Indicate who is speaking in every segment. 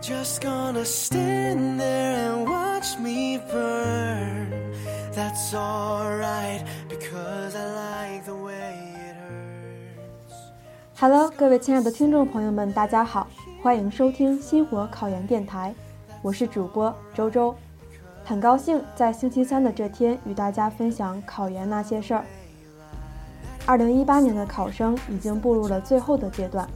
Speaker 1: Just gonna stand there and watch me burn. That's alright because I like the way it hurts.
Speaker 2: Hello，各位亲爱的听众朋友们，大家好，欢迎收听星火考研电台，我是主播周周，很高兴在星期三的这天与大家分享考研那些事儿。二零一八年的考生已经步入了最后的阶段，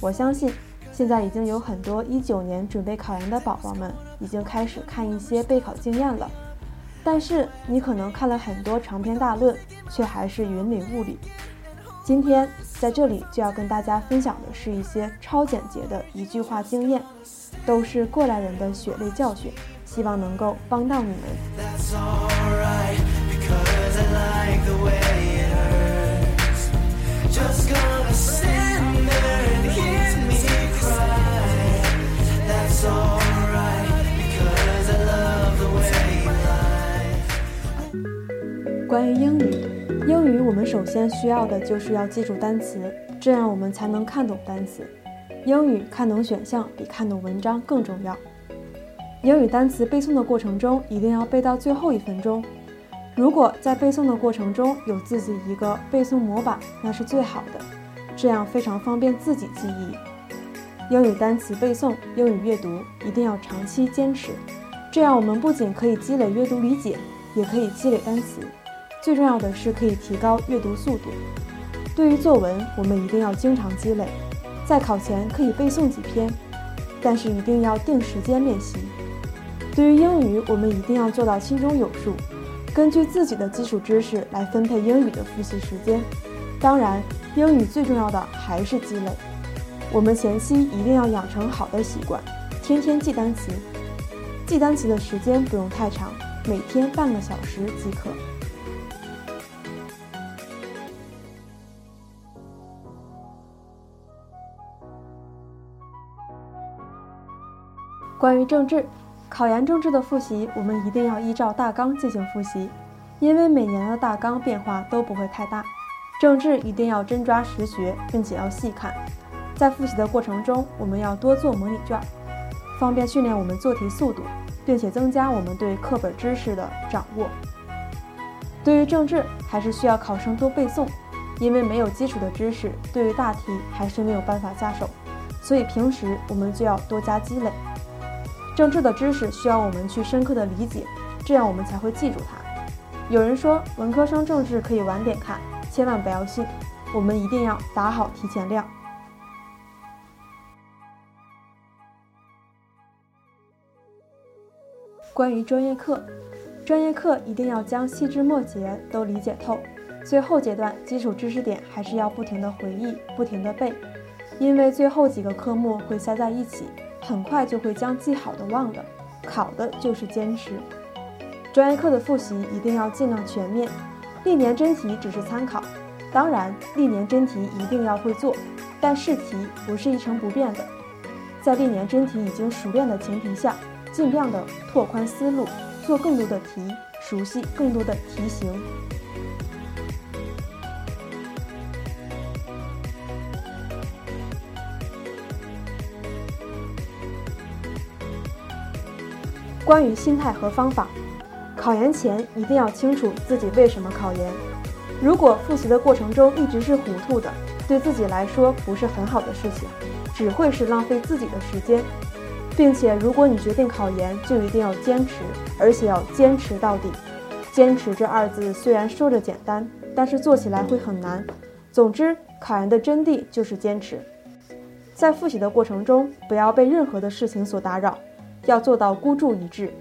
Speaker 2: 我相信。现在已经有很多一九年准备考研的宝宝们已经开始看一些备考经验了，但是你可能看了很多长篇大论，却还是云里雾里。今天在这里就要跟大家分享的是一些超简洁的一句话经验，都是过来人的血泪教训，希望能够帮到你们。关于英语，英语我们首先需要的就是要记住单词，这样我们才能看懂单词。英语看懂选项比看懂文章更重要。英语单词背诵的过程中，一定要背到最后一分钟。如果在背诵的过程中有自己一个背诵模板，那是最好的，这样非常方便自己记忆。英语单词背诵、英语阅读一定要长期坚持，这样我们不仅可以积累阅读理解，也可以积累单词。最重要的是可以提高阅读速度。对于作文，我们一定要经常积累，在考前可以背诵几篇，但是一定要定时间练习。对于英语，我们一定要做到心中有数，根据自己的基础知识来分配英语的复习时间。当然，英语最重要的还是积累。我们前期一定要养成好的习惯，天天记单词。记单词的时间不用太长，每天半个小时即可。关于政治，考研政治的复习，我们一定要依照大纲进行复习，因为每年的大纲变化都不会太大。政治一定要真抓实学，并且要细看。在复习的过程中，我们要多做模拟卷，方便训练我们做题速度，并且增加我们对课本知识的掌握。对于政治，还是需要考生多背诵，因为没有基础的知识，对于大题还是没有办法下手，所以平时我们就要多加积累。政治的知识需要我们去深刻的理解，这样我们才会记住它。有人说文科生政治可以晚点看，千万不要信，我们一定要打好提前量。关于专业课，专业课一定要将细枝末节都理解透，最后阶段基础知识点还是要不停的回忆，不停的背，因为最后几个科目会塞在一起。很快就会将记好的忘了，考的就是坚持。专业课的复习一定要尽量全面，历年真题只是参考。当然，历年真题一定要会做，但试题不是一成不变的。在历年真题已经熟练的前提下，尽量的拓宽思路，做更多的题，熟悉更多的题型。关于心态和方法，考研前一定要清楚自己为什么考研。如果复习的过程中一直是糊涂的，对自己来说不是很好的事情，只会是浪费自己的时间。并且，如果你决定考研，就一定要坚持，而且要坚持到底。坚持这二字虽然说着简单，但是做起来会很难。总之，考研的真谛就是坚持。在复习的过程中，不要被任何的事情所打扰。要做到孤注一掷，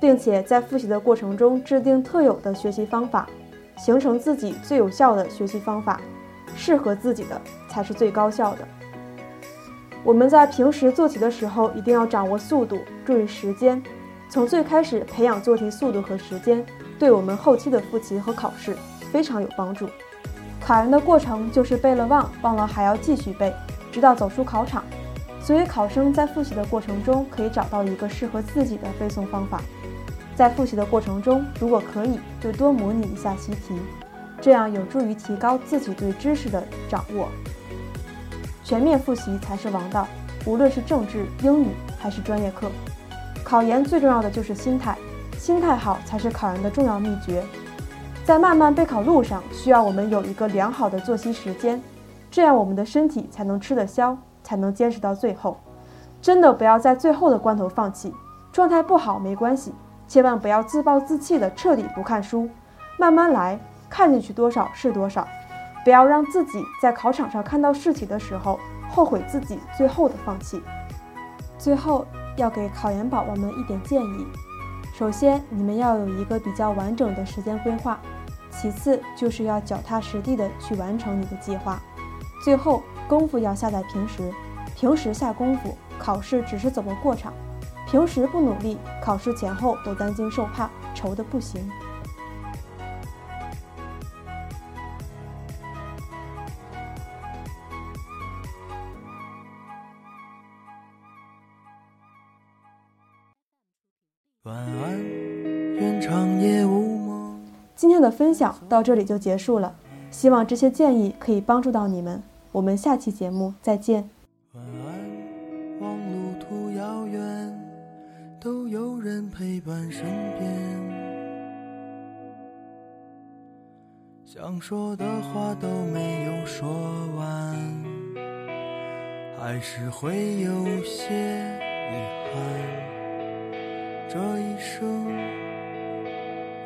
Speaker 2: 并且在复习的过程中制定特有的学习方法，形成自己最有效的学习方法，适合自己的才是最高效的。我们在平时做题的时候一定要掌握速度，注意时间，从最开始培养做题速度和时间，对我们后期的复习和考试非常有帮助。考研的过程就是背了忘，忘了还要继续背，直到走出考场。所以，考生在复习的过程中可以找到一个适合自己的背诵方法。在复习的过程中，如果可以，就多模拟一下习题，这样有助于提高自己对知识的掌握。全面复习才是王道，
Speaker 1: 无论是政治、英语还是专业课。考研最重要的就是心态，心态好才是考研的重要秘诀。在漫漫备考路上，需要我们有一个良好的作息时间，这样我们的身体才能吃得消，才能坚持到最后。真的不要在最后的关头放弃，状态不好没关系，千万不要自暴自弃的彻底不看书，慢慢来，看进去多少是多少。不要让自己在考场上看到试题的时候后悔自己最后的放弃。最后要给考研宝宝们一点建议：首先，你们要有一个比较完整的时间规划；其次，就是要脚踏实地的去完成你的计划；最后，功夫要下在平时，平时下功夫，考试只是走个过场；平时不努力，考试前后都担惊受怕，愁的不行。晚安，愿长夜无梦。今天的分享到这里就结束了，希望这些建议可以帮助到你们。我们下期节目再见。晚安，望路途遥远，都有人陪伴身边。想说的话都没有说完，还是会有些遗憾。这一生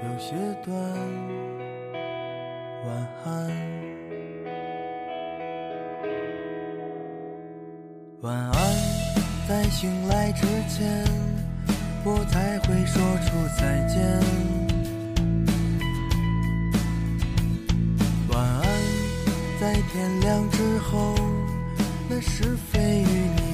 Speaker 1: 有些短，晚安，晚安。在醒来之前，我才会说出再见。晚安，在天亮之后，那是非与你。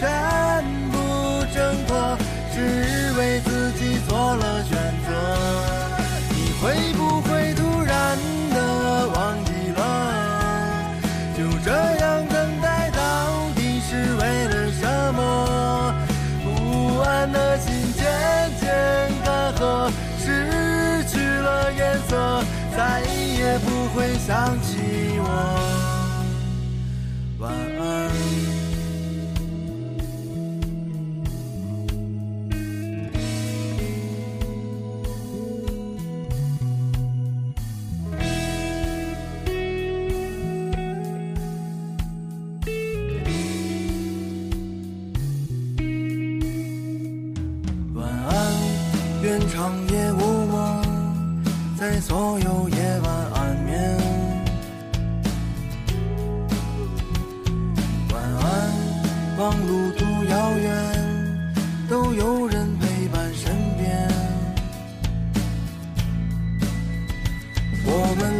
Speaker 1: 想夜无梦，在所有夜晚安眠。晚安，望路途遥远，都有人陪伴身边。我们。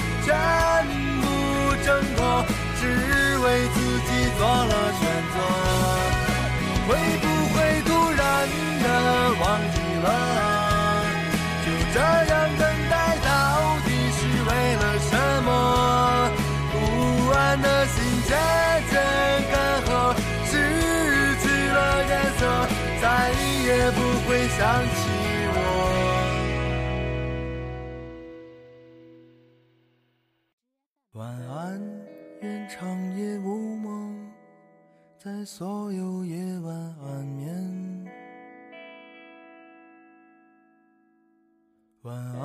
Speaker 1: 做了选择。会不会突然的忘记了？在所有夜晚安眠。晚安，